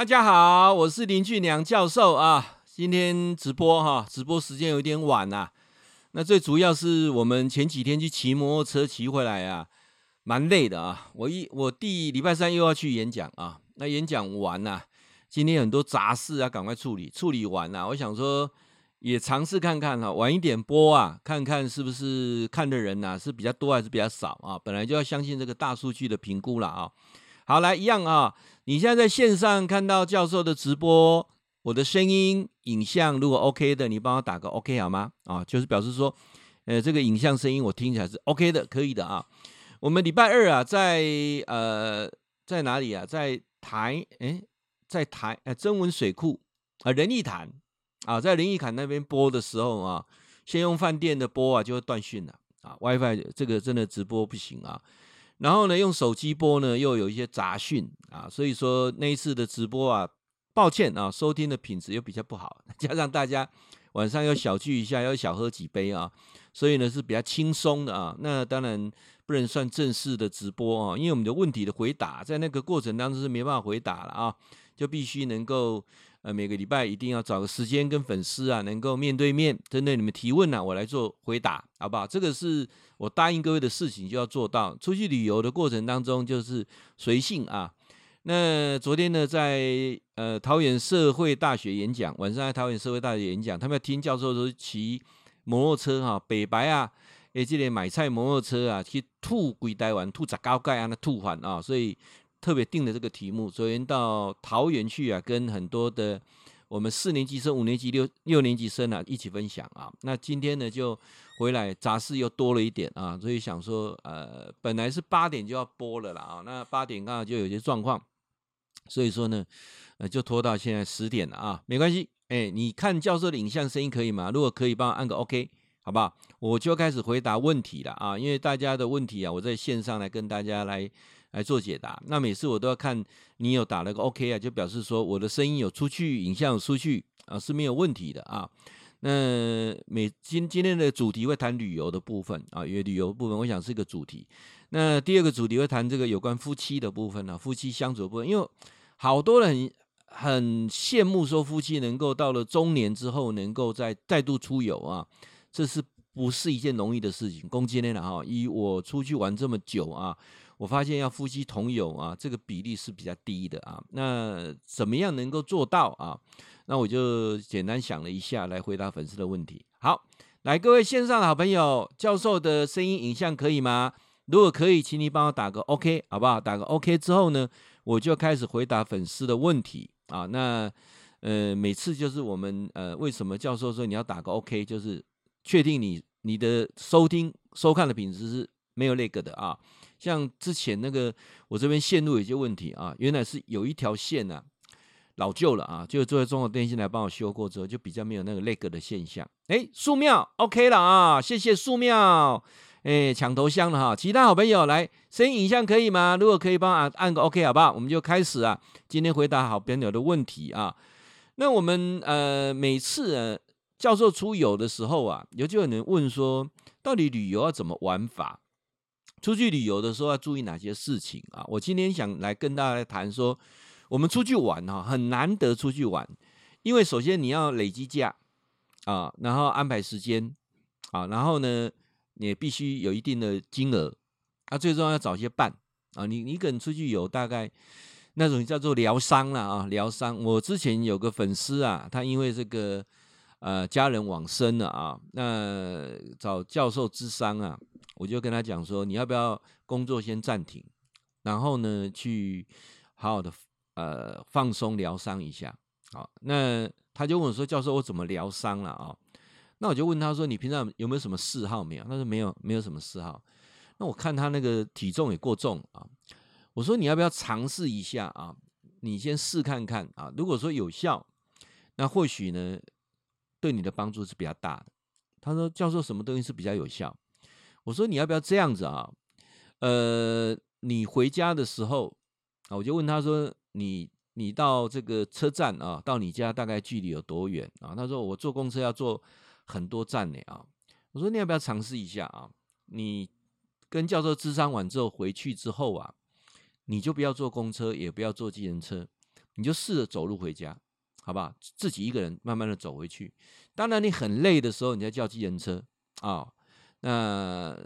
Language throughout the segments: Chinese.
大家好，我是林俊良教授啊。今天直播哈，直播时间有点晚、啊。那最主要是我们前几天去骑摩托车骑回来啊，蛮累的啊。我一我第礼拜三又要去演讲啊。那演讲完呐、今天很多杂事啊，赶快处理。处理完、啊，我想说也尝试看看哈、啊，晚一点播啊，看看是不是看的人呐、啊、是比较多还是比较少啊。本来就要相信这个大数据的评估了啊。好，来一样啊！你现在在线上看到教授的直播，我的声音、影像如果 OK 的，你帮我打个 OK 好吗？啊，就是表示说，呃，这个影像声音我听起来是 OK 的，可以的啊。我们礼拜二啊，在呃，在哪里啊？在台诶，在台呃，曾文水库啊，仁义潭啊，在仁义潭那边播的时候啊，先用饭店的播啊，就会断讯了啊，WiFi 这个真的直播不行啊。然后呢，用手机播呢，又有一些杂讯啊，所以说那一次的直播啊，抱歉啊，收听的品质又比较不好，加上大家晚上要小聚一下，要小喝几杯啊，所以呢是比较轻松的啊。那当然不能算正式的直播啊，因为我们的问题的回答在那个过程当中是没办法回答了啊，就必须能够呃每个礼拜一定要找个时间跟粉丝啊，能够面对面针对你们提问呢、啊，我来做回答，好不好？这个是。我答应各位的事情就要做到。出去旅游的过程当中就是随性啊。那昨天呢，在呃桃园社会大学演讲，晚上在桃园社会大学演讲，他们要听教授说骑摩托车哈，北白啊，诶，这里买菜摩托车啊，去吐归台湾，吐杂高盖啊，那吐环啊，所以特别定的这个题目。昨天到桃园去啊，跟很多的。我们四年级生、五年级、六六年级生啊，一起分享啊。那今天呢，就回来杂事又多了一点啊，所以想说，呃，本来是八点就要播了啦啊，那八点刚好就有些状况，所以说呢，呃，就拖到现在十点了啊，没关系，哎，你看教授的影像声音可以吗？如果可以，帮我按个 OK，好不好？我就开始回答问题了啊，因为大家的问题啊，我在线上来跟大家来。来做解答，那每次我都要看你有打了个 OK 啊，就表示说我的声音有出去，影像有出去啊，是没有问题的啊。那每今今天的主题会谈旅游的部分啊，因为旅游部分我想是一个主题。那第二个主题会谈这个有关夫妻的部分呢，夫妻相处的部分，因为好多人很羡慕说夫妻能够到了中年之后能够再再度出游啊，这是不是一件容易的事情？攻击的哈，以我出去玩这么久啊。我发现要夫妻同游啊，这个比例是比较低的啊。那怎么样能够做到啊？那我就简单想了一下，来回答粉丝的问题。好，来各位线上的好朋友，教授的声音影像可以吗？如果可以，请你帮我打个 OK，好不好？打个 OK 之后呢，我就开始回答粉丝的问题啊。那呃，每次就是我们呃，为什么教授说你要打个 OK，就是确定你你的收听收看的品质是没有那个的啊。像之前那个，我这边线路有些问题啊，原来是有一条线啊，老旧了啊，就作为中国电信来帮我修过之后，就比较没有那个那个的现象。哎，素庙 OK 了啊，谢谢素庙，哎，抢头香了哈。其他好朋友来，声音影像可以吗？如果可以，帮啊按按个 OK 好不好？我们就开始啊，今天回答好朋友的问题啊。那我们呃每次呃教授出游的时候啊，有就有人问说，到底旅游要怎么玩法？出去旅游的时候要注意哪些事情啊？我今天想来跟大家谈说，我们出去玩哈，很难得出去玩，因为首先你要累积假啊，然后安排时间啊，然后呢，你必须有一定的金额啊，最重要要找些伴啊。你你可能出去游大概那种叫做疗伤了啊，疗伤。我之前有个粉丝啊，他因为这个呃家人往生了啊，那找教授治伤啊。我就跟他讲说，你要不要工作先暂停，然后呢，去好好的呃放松疗伤一下。好，那他就问我说，教授，我怎么疗伤了啊？那我就问他说，你平常有没有什么嗜好没有？他说没有，没有什么嗜好。那我看他那个体重也过重啊，我说你要不要尝试一下啊？你先试看看啊，如果说有效，那或许呢对你的帮助是比较大的。他说，教授，什么东西是比较有效？我说你要不要这样子啊？呃，你回家的时候啊，我就问他说：“你你到这个车站啊，到你家大概距离有多远啊？”他说：“我坐公车要坐很多站呢啊。”我说：“你要不要尝试一下啊？你跟教授咨商完之后回去之后啊，你就不要坐公车，也不要坐计程车，你就试着走路回家，好不好？自己一个人慢慢的走回去。当然你很累的时候，你再叫计程车啊、那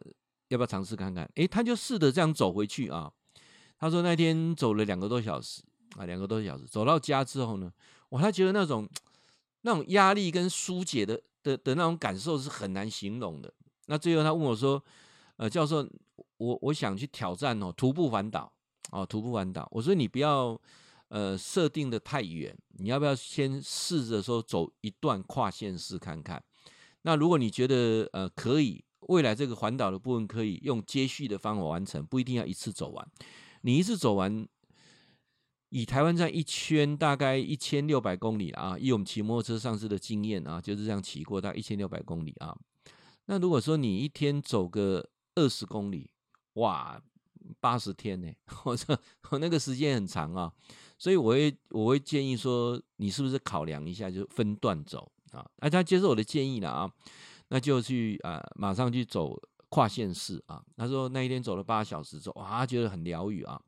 要不要尝试看看？诶，他就试着这样走回去啊。他说那天走了两个多小时啊，两个多小时走到家之后呢，哇，他觉得那种那种压力跟疏解的的的那种感受是很难形容的。那最后他问我说：“呃，教授，我我想去挑战哦，徒步环岛哦，徒步环岛。”我说：“你不要呃设定的太远，你要不要先试着说走一段跨县市看看？那如果你觉得呃可以，未来这个环岛的部分可以用接续的方法完成，不一定要一次走完。你一次走完，以台湾站一圈大概一千六百公里啊，以我们骑摩托车上次的经验啊，就是这样骑过大概一千六百公里啊。”那如果说你一天走个二十公里，哇，八十天呢？我说我那个时间很长啊，所以我会我会建议说，你是不是考量一下，就分段走啊？大家接受我的建议了啊，那就去啊，马上去走跨县市啊。他说那一天走了八小时之后，哇，觉得很疗愈啊。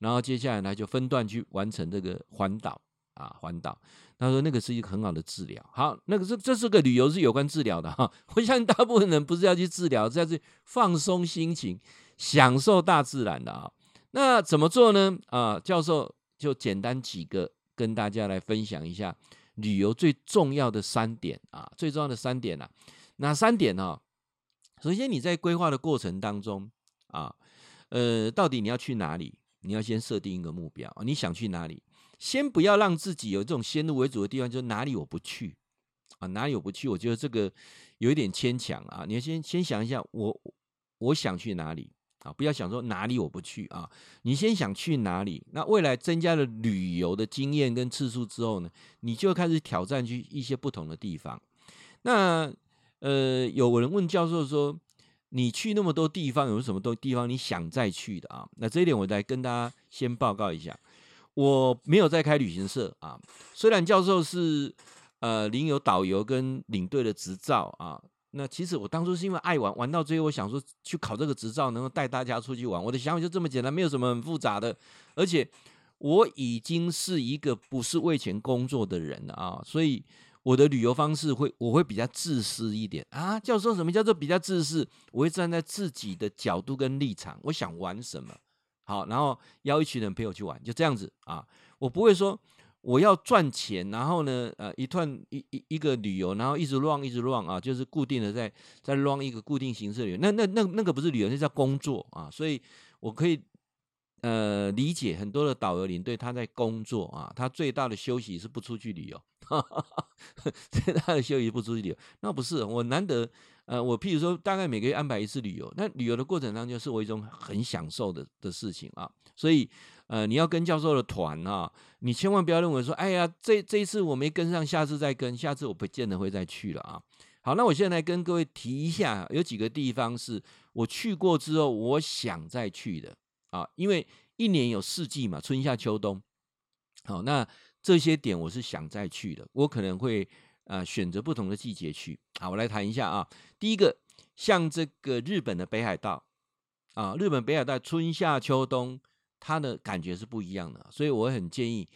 然后接下来呢，就分段去完成这个环岛啊，环岛。他说：“那个是一个很好的治疗。好，那个这这是个旅游是有关治疗的哈。我相信大部分人不是要去治疗，是要去放松心情，享受大自然的啊。那怎么做呢？啊，教授就简单几个跟大家来分享一下旅游最重要的三点啊，最重要的三点啊，哪三点呢？首先你在规划的过程当中啊，呃，到底你要去哪里？你要先设定一个目标，你想去哪里？”先不要让自己有这种先入为主的地方，就哪里我不去啊，哪里我不去，我觉得这个有一点牵强啊。你要先先想一下，我我想去哪里啊？不要想说哪里我不去啊，你先想去哪里。那未来增加了旅游的经验跟次数之后呢，你就开始挑战去一些不同的地方。那呃，有人问教授说，你去那么多地方，有什么多地方你想再去的啊？那这一点我来跟大家先报告一下。我没有在开旅行社啊，虽然教授是呃领有导游跟领队的执照啊，那其实我当初是因为爱玩，玩到最后我想说去考这个执照，能够带大家出去玩。我的想法就这么简单，没有什么很复杂的。而且我已经是一个不是为钱工作的人了啊，所以我的旅游方式会我会比较自私一点啊。教授，什么叫做比较自私？我会站在自己的角度跟立场，我想玩什么。好，然后邀一群人陪我去玩，就这样子啊。我不会说我要赚钱，然后呢，呃，一段一一一个旅游，然后一直乱一直乱啊，就是固定的在在乱一个固定形式的旅游。那那那那个不是旅游，那叫工作啊。所以我可以呃理解很多的导游领队他在工作啊，他最大的休息是不出去旅游，最大的休息不出去旅游。那不是我难得。呃，我譬如说，大概每个月安排一次旅游，那旅游的过程当中是我一种很享受的的事情啊。所以，呃，你要跟教授的团啊，你千万不要认为说，哎呀，这这一次我没跟上，下次再跟，下次我不见得会再去了啊。好，那我现在来跟各位提一下，有几个地方是我去过之后，我想再去的啊。因为一年有四季嘛，春夏秋冬。好，那这些点我是想再去的，我可能会。啊，选择不同的季节去。好，我来谈一下啊。第一个，像这个日本的北海道啊，日本北海道春夏秋冬，它的感觉是不一样的，所以我很建议，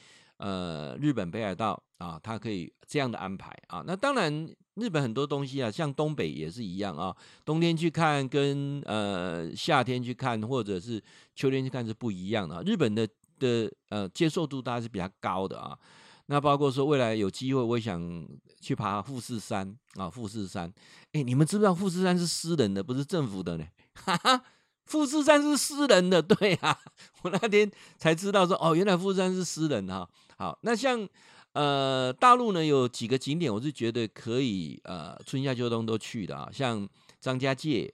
呃，日本北海道啊，它可以这样的安排啊。那当然，日本很多东西啊，像东北也是一样啊，冬天去看跟呃夏天去看，或者是秋天去看是不一样的。日本的的呃接受度大概是比较高的啊。那包括说未来有机会，我想去爬富士山啊，富士山。哎，你们知不知道富士山是私人的，不是政府的呢？哈哈，富士山是私人的，对啊，我那天才知道说，哦，原来富士山是私人的哈。好，那像呃大陆呢，有几个景点，我是觉得可以呃春夏秋冬都去的啊，像张家界，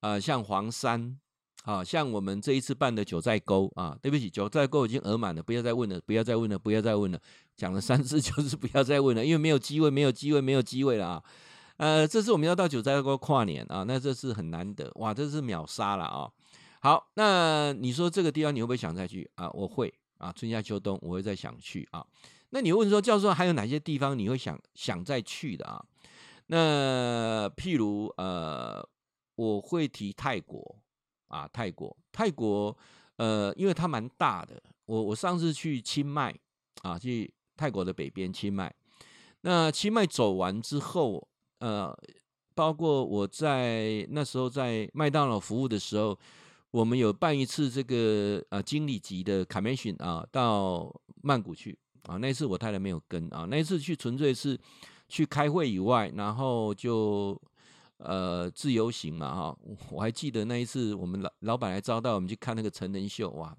呃，像黄山。啊像我们这一次办的九寨沟啊，对不起，九寨沟已经额满了，不要再问了，不要再问了，不要再问了，讲了三次 就是不要再问了，因为没有机会，没有机会，没有机会了啊。呃，这次我们要到九寨沟跨年啊，那这次很难得，哇，这是秒杀了啊。好，那你说这个地方你会不会想再去啊？我会啊，春夏秋冬我会再想去啊。那你问说，教授还有哪些地方你会想想再去的啊？那譬如呃，我会提泰国。啊，泰国，泰国，呃，因为它蛮大的。我我上次去清迈，啊，去泰国的北边清迈。那清迈走完之后，呃，包括我在那时候在麦当劳服务的时候，我们有办一次这个啊经理级的 commission 啊，到曼谷去啊。那一次我太太没有跟啊，那一次去纯粹是去开会以外，然后就呃自由行嘛哈。我还记得那一次我们老老板来招待我们去看那个成人秀，哇，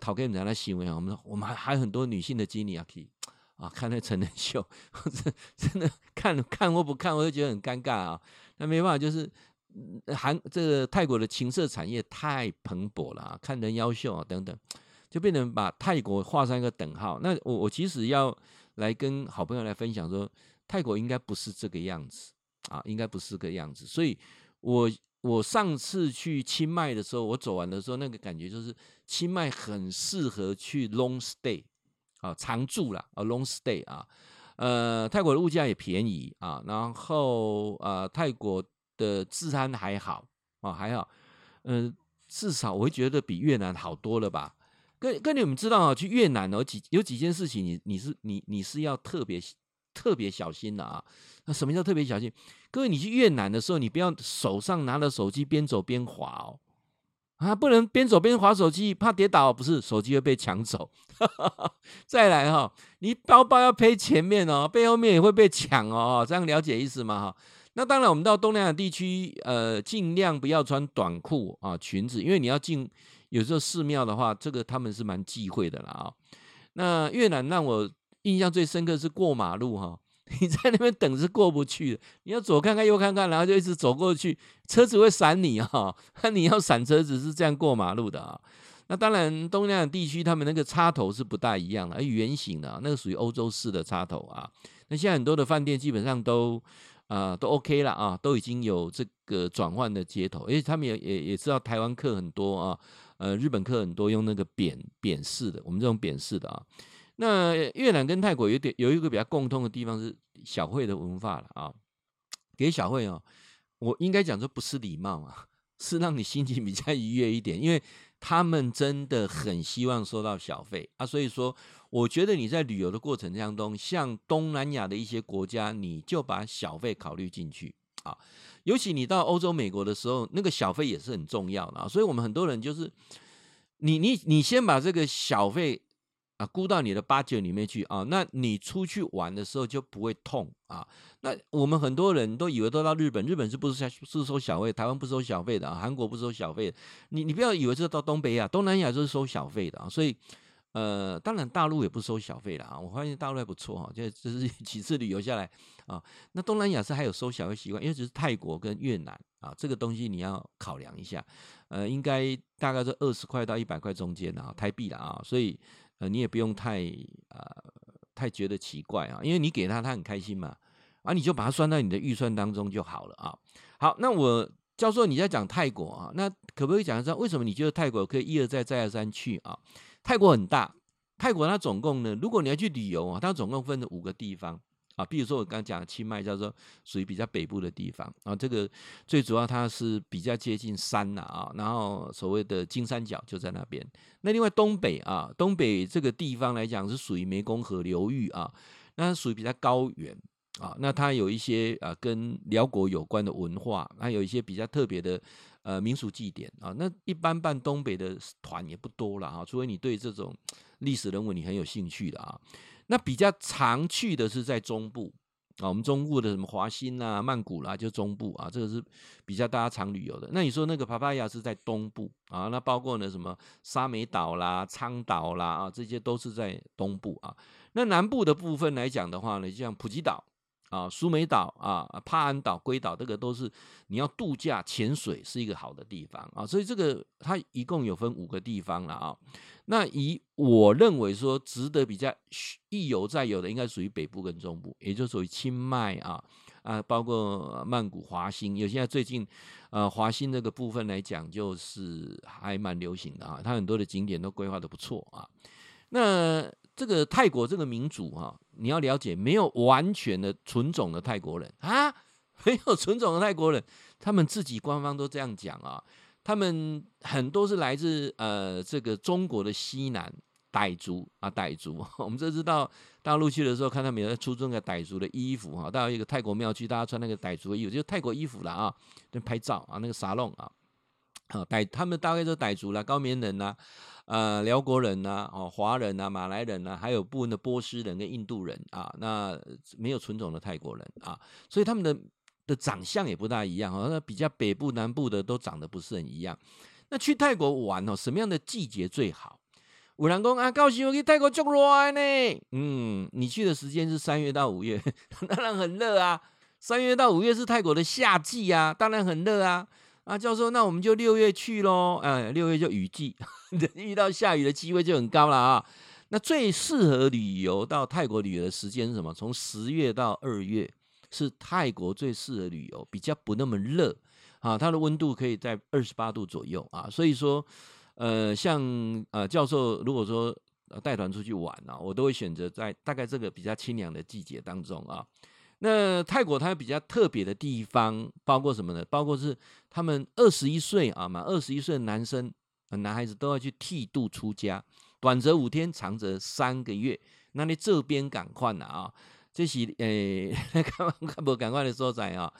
讨厌人家行为啊。我们我们还还很多女性的经理啊可以。啊，看那成人秀，真真的看看或不看，我就觉得很尴尬啊。那没办法，就是韩这个泰国的情色产业太蓬勃了啊，看人妖秀啊等等，就变成把泰国画上一个等号。那我我其实要来跟好朋友来分享说，泰国应该不是这个样子啊，应该不是这个样子。所以我我上次去清迈的时候，我走完的时候，那个感觉就是清迈很适合去 long stay。啊，常住了啊，long stay 啊，呃，泰国的物价也便宜啊，然后呃，泰国的治安还好哦，还好，嗯、至少我会觉得比越南好多了吧。跟跟你们知道啊，去越南有几有几件事情你，你是你你是要特别特别小心的啊。那什么叫特别小心？各位，你去越南的时候，你不要手上拿着手机边走边滑哦。啊，不能边走边滑手机，怕跌倒，不是手机会被抢走。再来哈，你包包要背前面哦，背后面也会被抢哦，这样了解意思吗？哈，那当然，我们到东南亚地区，呃，尽量不要穿短裤啊、裙子，因为你要进有时候寺庙的话，这个他们是蛮忌讳的啦啊。那越南让我印象最深刻是过马路哈。你在那边等是过不去的，你要左看看右看看，然后就一直走过去，车子会闪你啊！那你要闪车子是这样过马路的啊。那当然，东南亚地区他们那个插头是不大一样的，而圆形的，那个属于欧洲式的插头啊。那现在很多的饭店基本上都、呃、都 OK 了啊，都已经有这个转换的接头，而且他们也也也知道台湾客很多啊，呃，日本客很多用那个扁扁式的，我们这种扁式的啊。那越南跟泰国有点有一个比较共通的地方是小费的文化了啊，给小费哦，我应该讲说不是礼貌啊，是让你心情比较愉悦一点，因为他们真的很希望收到小费啊，所以说我觉得你在旅游的过程当中，像东南亚的一些国家，你就把小费考虑进去啊，尤其你到欧洲、美国的时候，那个小费也是很重要的啊，所以我们很多人就是你你你先把这个小费。啊，估到你的八九里面去啊，那你出去玩的时候就不会痛啊。那我们很多人都以为都到日本，日本是不是是收小费？台湾不收小费的啊，韩国不收小费。你你不要以为是到东北亚、东南亚就是收小费的啊。所以，呃，当然大陆也不收小费的啊。我发现大陆还不错哈，就这是 几次旅游下来啊。那东南亚是还有收小费习惯，因为只是泰国跟越南啊，这个东西你要考量一下。呃，应该大概是二十块到一百块中间啊，台币的啊，所以。呃，你也不用太、呃，太觉得奇怪啊，因为你给他，他很开心嘛，啊，你就把它算到你的预算当中就好了啊。好，那我教授你在讲泰国啊，那可不可以讲一下为什么你觉得泰国可以一而再再而三去啊？泰国很大，泰国它总共呢，如果你要去旅游啊，它总共分了五个地方。啊，比如说我刚刚讲的清迈，叫做属于比较北部的地方啊，这个最主要它是比较接近山呐啊，然后所谓的金三角就在那边。那另外东北啊，东北这个地方来讲是属于湄公河流域啊，那属于比较高原啊，那它有一些啊跟辽国有关的文化，还有一些比较特别的呃民俗祭典啊。那一般办东北的团也不多了啊，除非你对这种历史人物你很有兴趣的啊。那比较常去的是在中部啊，我们中部的什么华新啊、曼谷啦，就中部啊，这个是比较大家常旅游的。那你说那个帕帕亚是在东部啊，那包括呢什么沙美岛啦、苍岛啦啊，这些都是在东部啊。那南部的部分来讲的话呢，就像普吉岛。啊，苏梅岛啊，帕安岛、龟岛，这个都是你要度假、潜水是一个好的地方啊。所以这个它一共有分五个地方了啊。那以我认为说值得比较一游再游的，应该属于北部跟中部，也就属于清迈啊啊，包括曼谷、华兴。有现在最近呃华兴这个部分来讲，就是还蛮流行的啊，它很多的景点都规划的不错啊。那这个泰国这个民族哈，你要了解，没有完全的纯种的泰国人。啊，没有纯种的泰国人，他们自己官方都这样讲啊，他们很多是来自呃这个中国的西南傣族啊，傣族。我们这次到大陆去的时候，看他们有在出这个傣族的衣服哈。到一个泰国庙去，大家穿那个傣族的衣服，就泰国衣服了啊，那拍照啊，那个沙龙啊，啊傣他们大概就傣族啦，高棉人呐、啊，呃，辽国人呐、啊，哦，华人呐、啊，马来人呐、啊，还有部分的波斯人跟印度人啊，那没有纯种的泰国人啊，所以他们的的长相也不大一样啊，那比较北部南部的都长得不是很一样。那去泰国玩哦，什么样的季节最好？五郎公啊，高兴我去泰国足热呢。嗯，你去的时间是三月到五月，当然很热啊。三月到五月是泰国的夏季啊，当然很热啊。啊，教授，那我们就六月去喽。哎，六月就雨季，遇到下雨的机会就很高了啊。那最适合旅游到泰国旅游的时间是什么？从十月到二月是泰国最适合旅游，比较不那么热。啊，它的温度可以在二十八度左右啊，所以说，呃，像呃教授如果说带团出去玩啊，我都会选择在大概这个比较清凉的季节当中啊。那泰国它比较特别的地方包括什么呢？包括是他们二十一岁啊，满二十一岁的男生、男孩子都要去剃度出家，短则五天，长则三个月。那你这边赶快了啊，这是诶，看看不赶快的所在啊。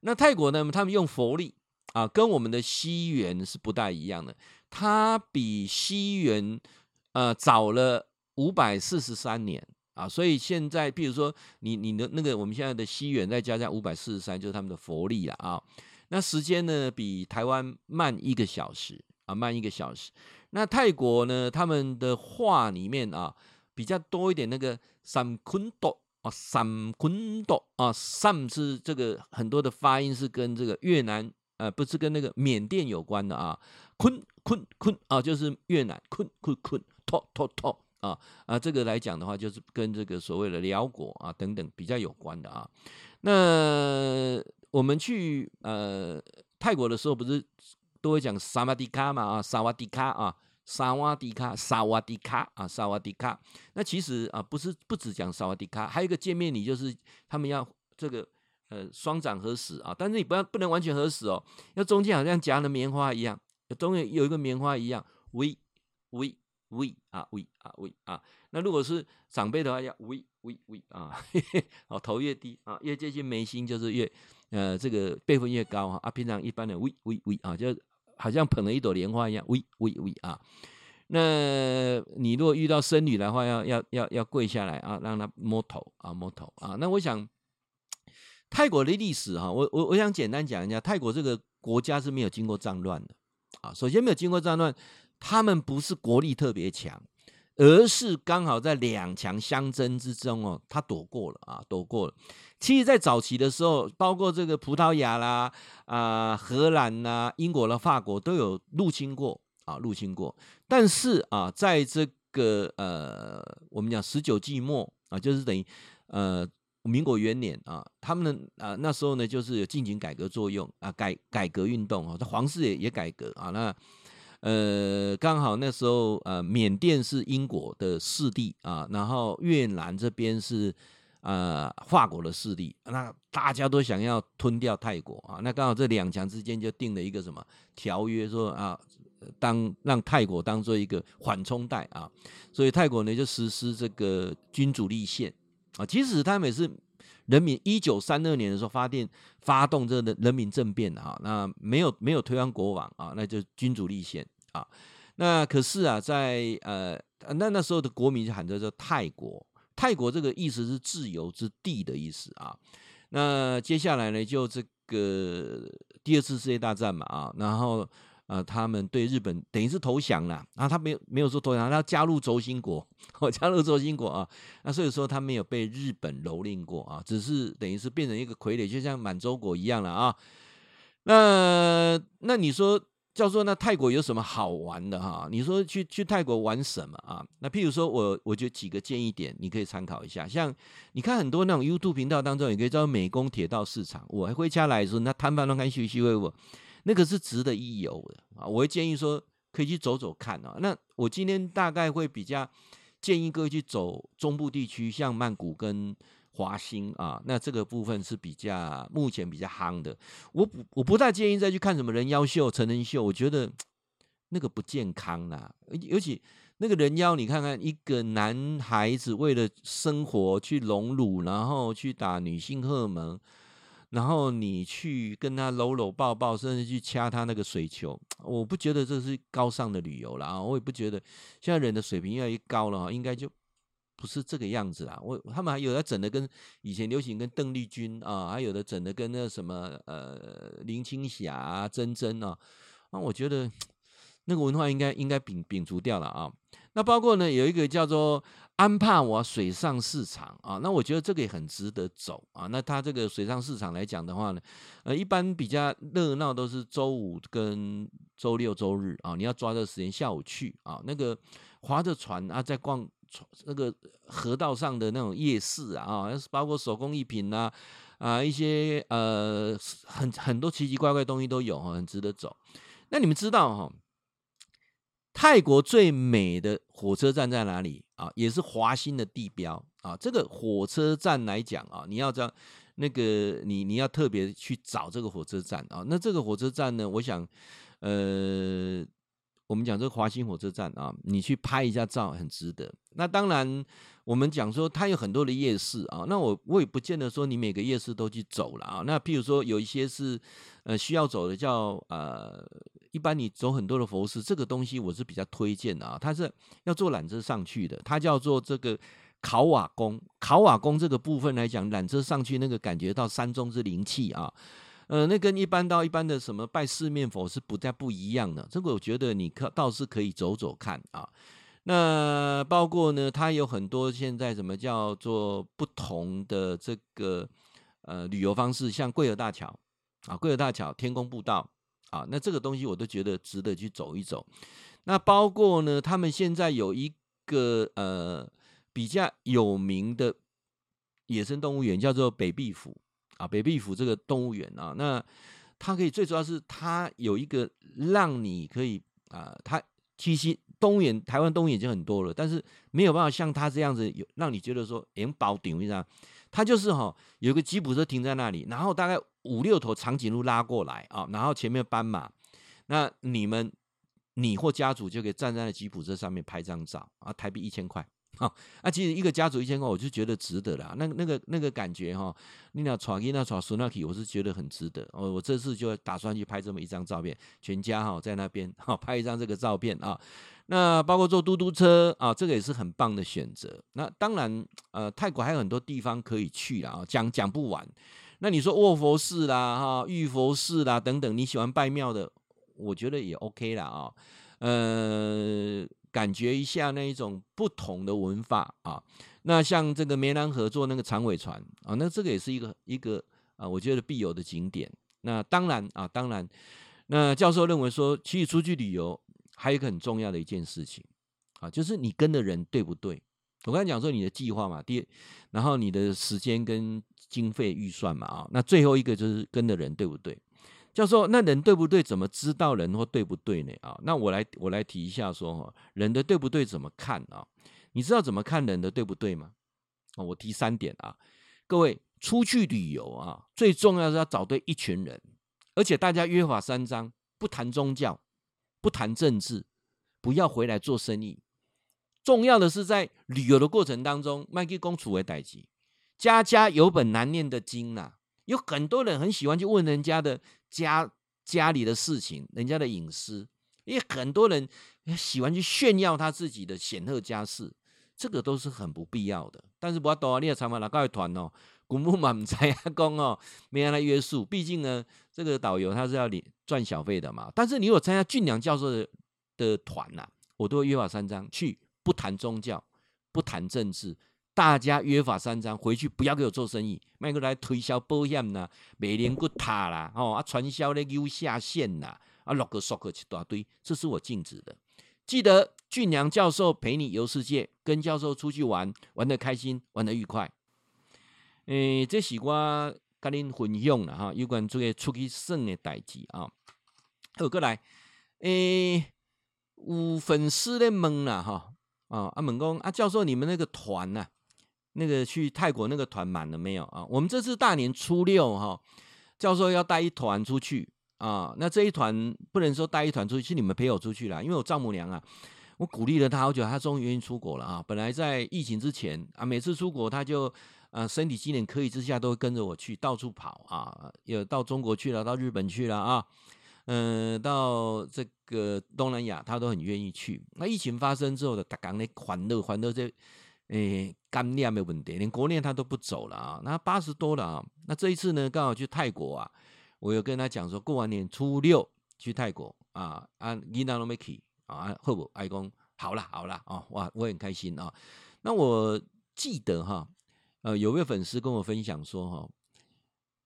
那泰国呢？他们用佛历啊，跟我们的西元是不大一样的。它比西元呃早了五百四十三年啊，所以现在，比如说你你的那个我们现在的西元再加上五百四十三，就是他们的佛历了啊。那时间呢，比台湾慢一个小时啊，慢一个小时。那泰国呢，他们的话里面啊，比较多一点那个三坤多。啊，三坤多啊，三是这个很多的发音是跟这个越南呃，不是跟那个缅甸有关的啊，坤坤坤啊，就是越南坤坤坤，托托托啊啊，这个来讲的话，就是跟这个所谓的辽国啊等等比较有关的啊。那我们去呃泰国的时候，不是都会讲萨瓦迪卡嘛啊，萨瓦迪卡啊。萨瓦迪卡，萨瓦迪卡啊，萨瓦迪卡。那其实啊，不是不只讲萨瓦迪卡，还有一个见面礼，就是他们要这个呃双掌合十啊，但是你不要不能完全合十哦，要中间好像夹了棉花一样，中间有一个棉花一样，喂喂喂啊喂啊喂啊。那如果是长辈的话，要喂喂喂啊，哦头越低啊，越接近眉心就是越呃这个辈分越高啊。啊平常一般的喂喂喂啊，就。好像捧了一朵莲花一样，喂喂喂啊！那你如果遇到僧侣的话，要要要要跪下来啊，让他摸头啊，摸头啊。那我想泰国的历史哈，我我我想简单讲一下，泰国这个国家是没有经过战乱的啊。首先没有经过战乱，他们不是国力特别强。而是刚好在两强相争之中哦，他躲过了啊，躲过了。其实，在早期的时候，包括这个葡萄牙啦、啊、荷兰啦、英国啦、法国都有入侵过啊，入侵过。但是啊，在这个呃，我们讲十九纪末啊，就是等于呃民国元年啊，他们呢啊那时候呢，就是有进行改革作用啊，改改革运动啊，这皇室也也改革啊，那。呃，刚好那时候，呃，缅甸是英国的势力啊，然后越南这边是呃法国的势力，那大家都想要吞掉泰国啊，那刚好这两强之间就定了一个什么条约，说啊，当让泰国当做一个缓冲带啊，所以泰国呢就实施这个君主立宪。啊，即使他们也是人民一九三二年的时候发电发动这个人民政变啊，那没有没有推翻国王啊，那就君主立宪。啊，那可是啊，在呃，那那时候的国民就喊着叫泰国，泰国这个意思是自由之地的意思啊。那接下来呢，就这个第二次世界大战嘛啊，然后呃，他们对日本等于是投降了啊，他没有没有说投降，他加入轴心国，我加入轴心国啊，那所以说他没有被日本蹂躏过啊，只是等于是变成一个傀儡，就像满洲国一样了啊。那那你说？叫做那泰国有什么好玩的哈？你说去去泰国玩什么啊？那譬如说我我就几个建议点，你可以参考一下。像你看很多那种 YouTube 频道当中，你可以找美工铁道市场。我回家来说，那摊贩都看休息为我，那个是值得一游的啊！我会建议说可以去走走看啊。那我今天大概会比较建议各位去走中部地区，像曼谷跟。华兴啊，那这个部分是比较目前比较夯的。我不我不太建议再去看什么人妖秀、成人秀，我觉得那个不健康啦。尤其那个人妖，你看看一个男孩子为了生活去隆乳，然后去打女性荷尔蒙，然后你去跟他搂搂抱抱，甚至去掐他那个水球，我不觉得这是高尚的旅游了啊！我也不觉得现在人的水平越来越高了，应该就不是这个样子啦。我他们还有的整的跟以前流行跟邓丽君啊，还有的整的跟那什么呃林青霞啊、珍珍啊，那我觉得。那个文化应该应该摒摒除掉了啊。那包括呢，有一个叫做安帕瓦水上市场啊。那我觉得这个也很值得走啊。那它这个水上市场来讲的话呢，呃，一般比较热闹都是周五跟周六周日啊。你要抓这个时间下午去啊。那个划着船啊，在逛那个河道上的那种夜市啊，包括手工艺品啊啊，一些呃很很多奇奇怪怪东西都有，很值得走。那你们知道哈？泰国最美的火车站在哪里啊？也是华欣的地标啊。这个火车站来讲啊，你要知道那个你你要特别去找这个火车站啊。那这个火车站呢，我想，呃，我们讲这个华欣火车站啊，你去拍一下照很值得。那当然，我们讲说它有很多的夜市啊。那我我也不见得说你每个夜市都去走了啊。那譬如说有一些是呃需要走的叫，呃。一般你走很多的佛寺，这个东西我是比较推荐的啊。它是要坐缆车上去的，它叫做这个考瓦宫。考瓦宫这个部分来讲，缆车上去那个感觉到山中之灵气啊，呃，那跟一般到一般的什么拜四面佛是不太不一样的。这个我觉得你可倒是可以走走看啊。那包括呢，它有很多现在什么叫做不同的这个呃旅游方式，像桂河大桥啊，桂河大桥天空步道。啊，那这个东西我都觉得值得去走一走。那包括呢，他们现在有一个呃比较有名的野生动物园，叫做北壁府啊，北壁府这个动物园啊，那它可以最主要是它有一个让你可以啊，它其实动物园台湾动物园已经很多了，但是没有办法像它这样子有让你觉得说连保顶一样。它就是哈，有个吉普车停在那里，然后大概五六头长颈鹿拉过来啊，然后前面斑马，那你们你或家族就可以站在那吉普车上面拍张照啊，台币一千块，好，啊，其实一个家族一千块，我就觉得值得了。那那个那个感觉哈，你俩闯一那闯苏那起，我是觉得很值得。我我这次就打算去拍这么一张照片，全家哈在那边哈拍一张这个照片啊。那包括坐嘟嘟车啊，这个也是很棒的选择。那当然，呃，泰国还有很多地方可以去啊，讲讲不完。那你说卧佛寺啦、哈玉佛寺啦等等，你喜欢拜庙的，我觉得也 OK 啦啊。呃，感觉一下那一种不同的文化啊。那像这个湄南河坐那个长尾船啊，那这个也是一个一个啊，我觉得必有的景点。那当然啊，当然，那教授认为说，其实出去旅游。还有一个很重要的一件事情，啊，就是你跟的人对不对？我刚才讲说你的计划嘛，第，然后你的时间跟经费预算嘛，啊，那最后一个就是跟的人对不对？教授，那人对不对？怎么知道人或对不对呢？啊，那我来我来提一下说哈，人的对不对怎么看啊？你知道怎么看人的对不对吗？啊，我提三点啊，各位出去旅游啊，最重要是要找对一群人，而且大家约法三章，不谈宗教。不谈政治，不要回来做生意。重要的是在旅游的过程当中，麦基公处为代志，家家有本难念的经呐、有很多人很喜欢去问人家的家家里的事情，人家的隐私，因为很多人喜欢去炫耀他自己的显赫家世，这个都是很不必要的。但是不要多啊，你也参加哪个团哦？古墓嘛，唔知阿公哦，没人来约束。毕竟呢，这个导游他是要你赚小费的嘛。但是你有参加俊良教授的的团呐、啊，我都约法三章，去不谈宗教，不谈政治，大家约法三章，回去不要给我做生意，卖过来推销保险呐，美联骨塔啦，哦啊，传销的又下线呐，啊，落个索个一大堆，这是我禁止的。记得俊良教授陪你游世界，跟教授出去玩，玩得开心，玩得愉快。诶、欸，这是我跟您分享了哈，有关这个出去耍的代志啊。好，过来，诶、欸，有粉丝在问啦哈，啊，阿问讲啊，教授，你们那个团呐、那个去泰国那个团满了没有啊？我们这次大年初六哈，教授要带一团出去啊。那这一团不能说带一团出去，是你们陪我出去了，因为我丈母娘啊。我鼓励了她好久，她终于愿意出国了啊！本来在疫情之前啊，每次出国她就呃身体机能可以之下，都会跟着我去到处跑啊，有到中国去了，到日本去了啊，嗯、到这个东南亚他都很愿意去。那疫情发生之后的，大家呢欢乐欢乐这诶干练没问题，连国内他都不走了啊。那八十多了啊，那这一次呢刚好去泰国啊，我有跟他讲说过完年初六去泰国啊，啊，你那都没去。啊，会不爱公好了好了啊，哇，我很开心啊。那我记得哈，呃，有位粉丝跟我分享说哈，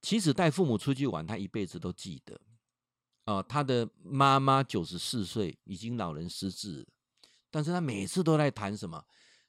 其实带父母出去玩，他一辈子都记得。哦，他的妈妈九十四岁，已经老人失智，但是他每次都在谈什么？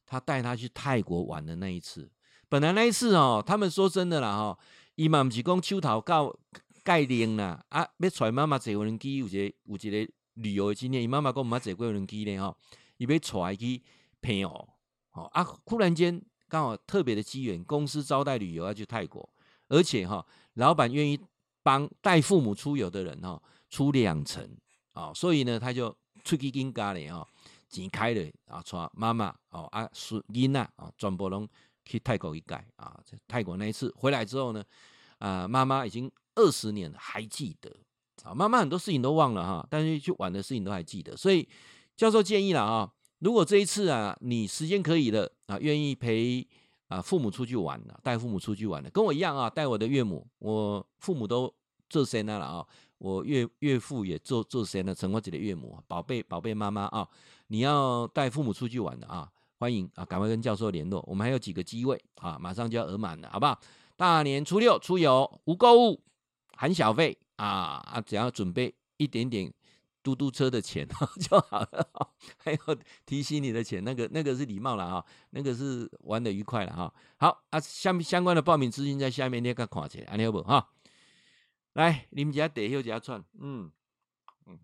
他带他去泰国玩的那一次。本来那一次哦，他们说真的啦哈，伊嘛不是讲手头到盖灵啦，啊，要带妈妈坐无人机，有一个有一个。旅游的经验，伊妈妈讲我妈坐过无人机呢，吼，伊要带去朋友，吼啊，忽然间刚好特别的机缘，公司招待旅游要去泰国，而且哈，老板愿意帮带父母出游的人哈出两成，啊，所以呢，他就出去跟家里哈钱开了啊，带妈妈哦啊孙囡仔啊，全部拢去泰国一盖啊，在泰国那一次回来之后呢，啊，妈妈已经二十年了还记得。啊，妈妈很多事情都忘了哈，但是去玩的事情都还记得。所以教授建议了啊，如果这一次啊你时间可以了啊，愿意陪啊父母出去玩的，带父母出去玩的，跟我一样啊，带我的岳母，我父母都做生了啊，我岳岳父也做做生了，成我自己的岳母，宝贝宝贝妈妈啊，你要带父母出去玩的啊，欢迎啊，赶快跟教授联络，我们还有几个机位啊，马上就要额满了，好不好？大年初六出游无购物，含小费。啊啊！只要准备一点点嘟嘟车的钱 就好了，还有提醒你的钱，那个那个是礼貌了哈，那个是玩的愉快了哈。好啊，相相关的报名资讯在下面你看看起来，安尼好不哈？来，你们家得又家串，嗯嗯，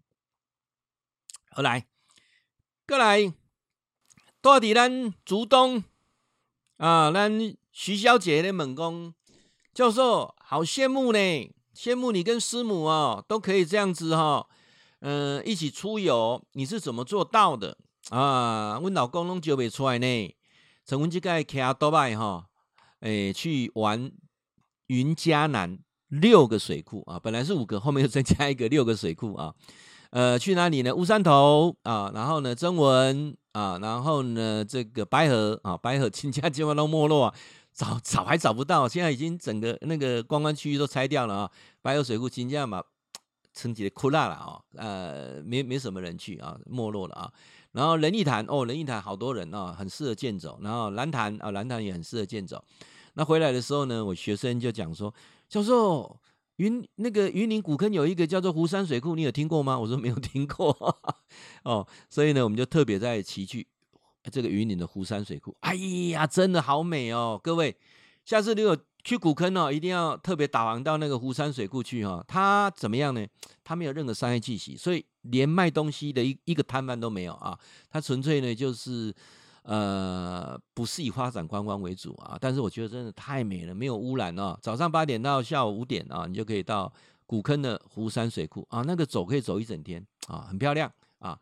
好来，过来，到底咱竹东啊，咱徐小姐的猛攻教授，好羡慕呢。羡慕你跟师母哦，都可以这样子哈、哦，嗯、一起出游，你是怎么做到的啊？我老公拢就没出来呢。陈文吉盖开多拜哈，诶，去玩云嘉南六个水库啊，本来是五个，后面又增加一个六个水库啊。呃，去哪里呢？乌山头啊，然后呢，曾文啊，然后呢，这个白河啊，白河亲家基本都没落啊。找找还找不到，现在已经整个那个观光区域都拆掉了啊！白河水库亲家嘛，成几的枯烂了啊，呃，没没什么人去啊，没落了啊。然后仁义潭哦，仁义潭好多人啊，很适合健走。然后兰潭啊，兰潭也很适合健走。那回来的时候呢，我学生就讲说，教授，云那个云林古坑有一个叫做湖山水库，你有听过吗？我说没有听过 哦，所以呢，我们就特别在骑去。这个云林的湖山水库，哎呀，真的好美哦！各位，下次如果去古坑哦，一定要特别导航到那个湖山水库去哈、哦。它怎么样呢？它没有任何商业气息，所以连卖东西的一一个摊贩都没有啊。它纯粹呢就是呃，不是以发展观光为主啊。但是我觉得真的太美了，没有污染哦。早上八点到下午五点啊，你就可以到古坑的湖山水库啊，那个走可以走一整天啊，很漂亮啊。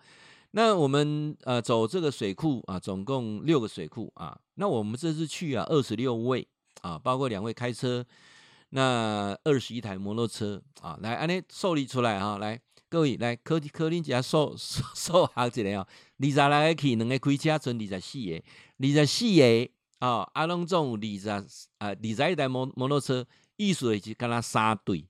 那我们呃走这个水库啊，总共六个水库啊。那我们这次去啊，二十六位啊，包括两位开车，那二十一台摩托车啊，来安尼受理出来、啊，来各位来科科林家数 数数下一个哦，二十来个去，两个开车，剩二十四个，二十四个啊，阿龙总有二十啊，二十一台摩摩托车，意思就是跟他三队，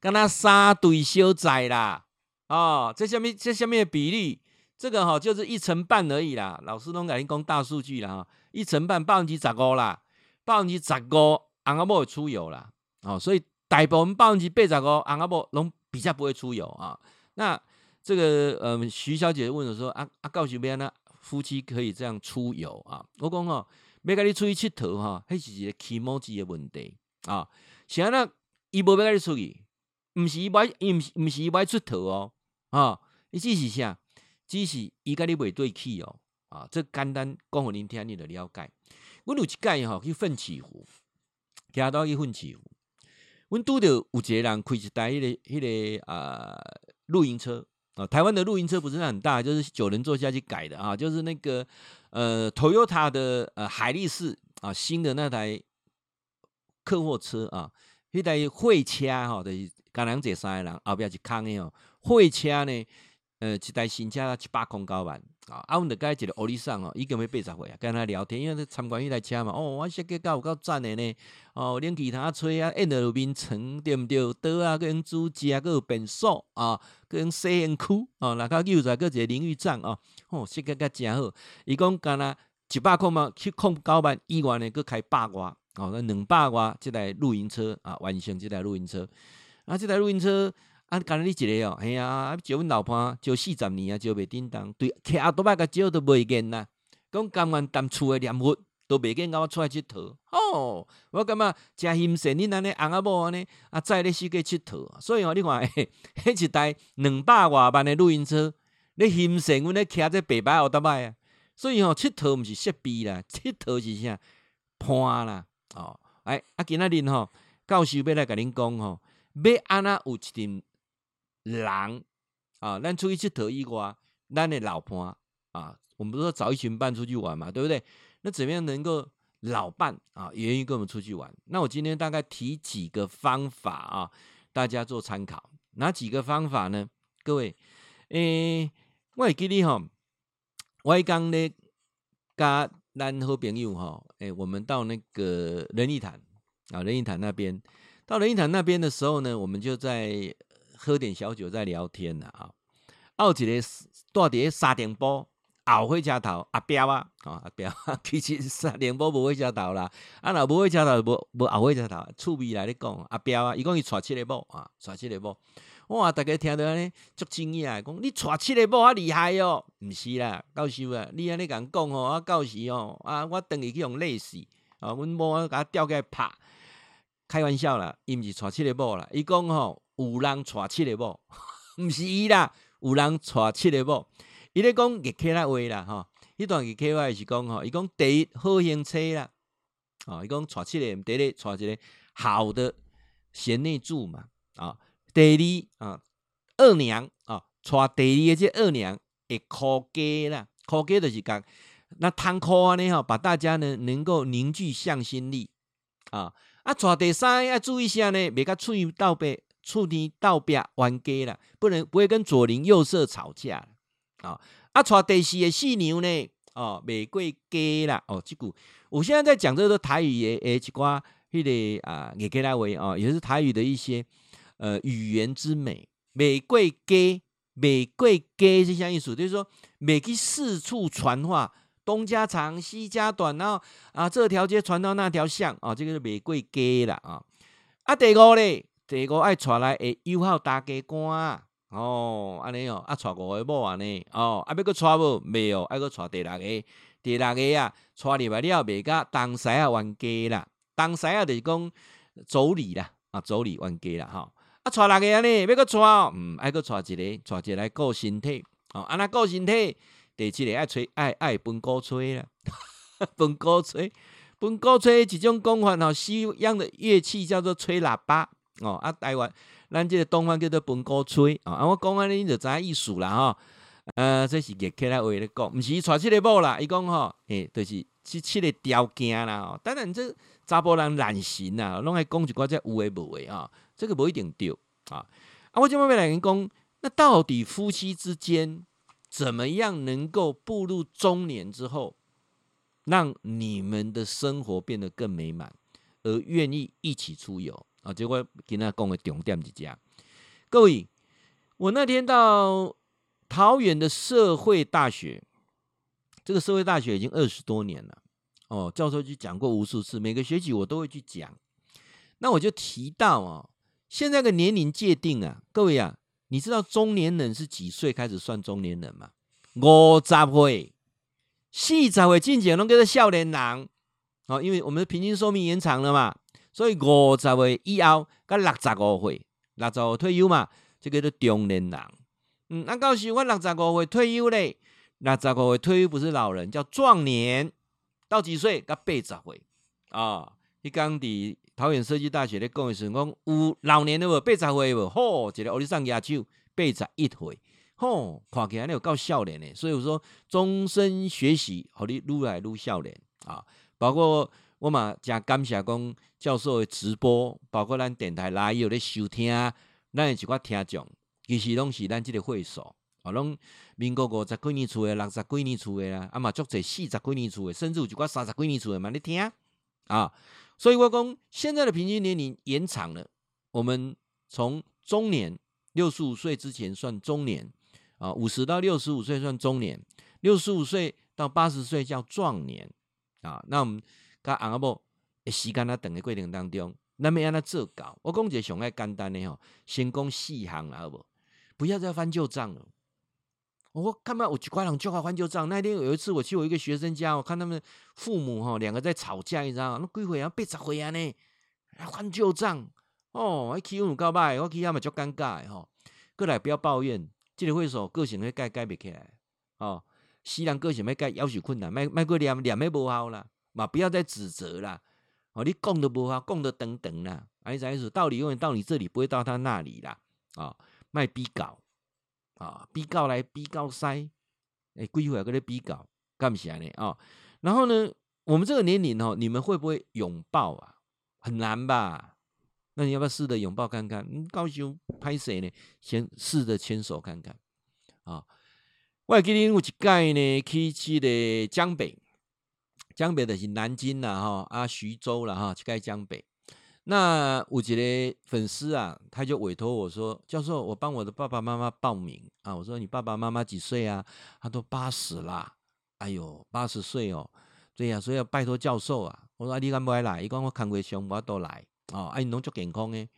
跟他三队小仔啦，哦，这下面这下面的比例。这个哈就是一成半而已啦，老师拢甲你讲大数据了哈，一成半百分之十五啦，百分之十五阿阿会出游啦，哦，所以大部分百分之八十五阿阿伯拢比较不会出游啊。那这个呃徐小姐问我说啊啊，告诉别人呢，夫妻可以这样出游啊？我讲哦，要跟你出去佚佗哈，迄是一个起毛机的问题啊。现在呢，伊无要跟你出去，毋是伊不伊毋是不是伊不出头哦啊，伊只是啥？只是伊甲你袂对起哦，啊，这简单讲互恁听，你就了解。阮有一届吼去奋起湖，行到去奋起湖，阮拄着有一个人开一台迄个迄个啊露营车啊，台湾的露营车不是很大，就是九人座下去改的啊，就是那个呃，Toyota 的呃海力士啊，新的那台客货车啊，那台会车哈，就是刚两者三个人后边是空的哦，会车呢，呃，一台新车七百空九万。啊，啊，阮著甲伊一个欧里桑哦，伊经要八十岁啊，跟他聊天，因为参观迄台车嘛，哦，我设计够有够赞的呢，哦，冷气通吹啊，按着眠床对毋对？桌啊，搁用主机，搁有便所啊，搁用洗身躯哦，若较又在搁一个淋浴帐哦，哦，设计甲诚好。伊讲干若一百块嘛，去控九万以外呢，搁开百外哦，那两百外，即台露营车啊，完成即台露营车，啊，即台露营车。啊，干那你一个哦，嘿啊，招阮老伴招四十年啊，招袂叮当，对，骑多摆个招都袂见呐。讲甘愿当厝诶念佛都袂见，甲我出来佚佗。哦，我感觉诚欣羡恁安尼翁仔某安尼啊，载咧四界佚佗。所以哦，你看，迄、欸、一台两百外万诶露营车，你欣羡阮咧骑这白白奥特曼啊。所以吼，佚佗毋是设备啦，佚佗是啥？伴啦。哦，哎，啊，今仔日吼，教授要来甲恁讲吼，要安怎有一阵。狼啊，咱出去佚佗以外，咱的老婆啊，我们不是说找一群伴出去玩嘛，对不对？那怎么样能够老伴啊，愿意跟我们出去玩？那我今天大概提几个方法啊，大家做参考。哪几个方法呢？各位，诶、欸，我会记得吼，我刚咧甲咱好朋友吼，诶、欸，我们到那个仁义潭啊，仁义潭那边，到仁义潭那边的时候呢，我们就在。喝点小酒在聊天呢啊，有一个住伫沙丁堡后火车头阿彪啊，啊阿彪，其实沙丁堡无火车头啦，啊若无火车头无无后火车头，趣味来咧讲阿彪啊，伊讲伊娶七个某啊，娶七个某，哇，大家听到安尼足惊讶，讲你娶七个某啊厉害哦，毋是啦，教授啊，你安尼甲讲吼，啊到时吼啊，我等于去用累死啊，阮某啊甲吊起来拍，开玩笑啦，伊毋是娶七个某啦，伊讲吼。有人娶七个某，毋是伊啦。有人娶七个某，伊咧讲日客啦话啦，吼。迄段日客话是讲吼，伊讲第一好行车啦，哦，伊讲娶七个，第一娶一个好的贤内助嘛，啊，第二啊二娘啊，娶第二个这二娘会靠家啦，靠家就是讲那摊靠安尼吼，把大家呢能够凝聚向心力啊，啊，娶第三要注意一下呢，别甲喙斗白。触天倒边冤家啦，不能不会跟左邻右舍吵架啊！啊，娶第四个四娘呢？哦，玫瑰家啦！哦，这句我现在在讲这个台语诶诶，一寡迄个啊，也给他为哦，也是台语的一些呃语言之美。玫瑰家，玫瑰家是啥意思？就是说，每去四处传话，东家长西家短，然后啊，这条街传到那条巷啊，这个是玫瑰家啦啊！啊，第五咧。第五爱带来会友好大家官哦，安尼哦，啊带五个某安尼哦，啊要搁带无？未哦，爱搁带第六个，第六个啊，带入来了未甲东西啊冤家啦，东西啊就是讲妯娌啦，啊妯娌冤家啦，吼、哦，啊带六个安尼，要搁带，嗯，爱搁带一个，带一个来顾身体，哦，安那顾身体，第七个爱吹爱爱分鼓吹啦，分鼓吹，分鼓吹一种讲法吼，西洋的乐器叫做吹喇叭。哦，啊，台湾，咱这个东方叫做分鼓吹，哦，啊，我讲安尼你就知影意思啦，吼，呃，这是日客来话咧讲，毋是娶七个某啦，伊讲吼，诶，就是七七个条件啦，吼，当然这查甫人懒行呐，拢爱讲一寡这有诶无诶啊，这个无一定对，啊，啊，我今麦要来跟讲，那到底夫妻之间怎么样能够步入中年之后，让你们的生活变得更美满，而愿意一起出游？啊，结果今仔讲的重点是这样，各位，我那天到桃园的社会大学，这个社会大学已经二十多年了，哦，教授就讲过无数次，每个学期我都会去讲。那我就提到啊，现在的年龄界定啊，各位啊，你知道中年人是几岁开始算中年人吗？五十岁，四十岁进前拢叫做少年人，哦，因为我们的平均寿命延长了嘛。所以五十岁以后，甲六十五岁，六十五退休嘛，即叫做中年人。嗯，那到时我六十五岁退休嘞，六十五岁退休不是老人，叫壮年。到几岁？甲八十岁啊。伊讲伫桃园设计大学咧讲的时阵，讲有老年的无？八十岁无？吼，一个欧里桑亚手八十一岁，吼，看起来你有够少年的，所以我说终身学习，好你愈来愈少年啊。包括我嘛，真感谢讲教授的直播，包括咱电台来有咧收听，咱有一寡听众，其实拢是咱这个会所，啊，拢民国五十几年厝的，六十几年厝的啦，啊嘛足侪四十几年厝的，甚至有一寡三十几年厝的嘛咧听啊。所以我讲现在的平均年龄延长了，我们从中年六十五岁之前算中年。啊，五十到六十五岁算中年，六十五岁到八十岁叫壮年啊。那我们甲阿伯时间啊，等的过程当中，那么让他做搞。我讲一个上爱简单的吼，先讲四项啦好不？不要再翻旧账了。我看到有几块人就爱翻旧账。那天有一次我去我一个学生家，我看他们父母哈两个在吵架，你知道吗？那几岁啊？八十岁啊呢？还翻旧账哦，我气有够歹，我气他们就尴尬吼。过来不要抱怨。这个会所个性会改改不起来哦，西人个性要改要求困难，卖卖过念念的无效啦，嘛不要再指责啦，哦，你讲的不好，讲的等等啦，哎，啥意思？道理永远到你这里，不会到他那里啦，啊，卖逼搞，啊，比较来逼搞塞，哎，规划个咧比较，干啥呢？啊，然后呢，我们这个年龄哦，你们会不会拥抱啊？很难吧？那你要不要试着拥抱看看？嗯，高雄拍谁呢？先试着牵手看看啊！我记得有一届呢，去去的江北，江北的是南京啦，哈啊徐州了哈，去盖江北。那有一个粉丝啊，他就委托我说：“教授，我帮我的爸爸妈妈报名啊。”我说：“你爸爸妈妈几岁啊？”他都八十啦，哎呦，八十岁哦，对呀、啊，所以要拜托教授啊。我说：“啊、你敢不来？”伊讲我看过相，我都来。哦，啊，因拢足健康诶，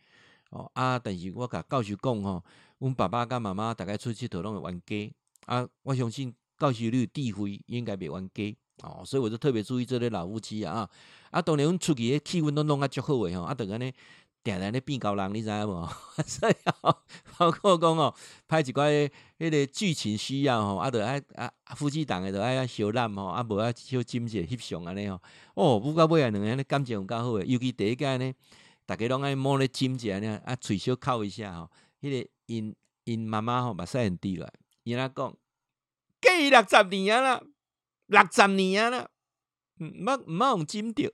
哦啊，但是我甲教授讲吼，阮爸爸甲妈妈大概出去佗拢会冤家，啊，我相信教授你有智慧，应该袂冤家，哦，所以我就特别注意这类老夫妻啊，啊，当然阮出去诶气氛都弄啊足好诶吼，啊，等安尼定定咧变高人，你知影无？所以哦，包括讲哦，拍一寡迄个剧情需要吼，啊，着爱啊夫妻档诶着爱啊小揽吼，啊无啊小亲切翕相安尼吼，哦，不到尾啊两个人感情有够好诶，尤其第一届呢。大家拢爱摸咧亲一下呢，啊，嘴小靠一下吼，迄、那个因因妈妈吼，目屎很滴落来，伊拉讲，过六十年啊啦，六十年啊啦，毋毋毋用亲着，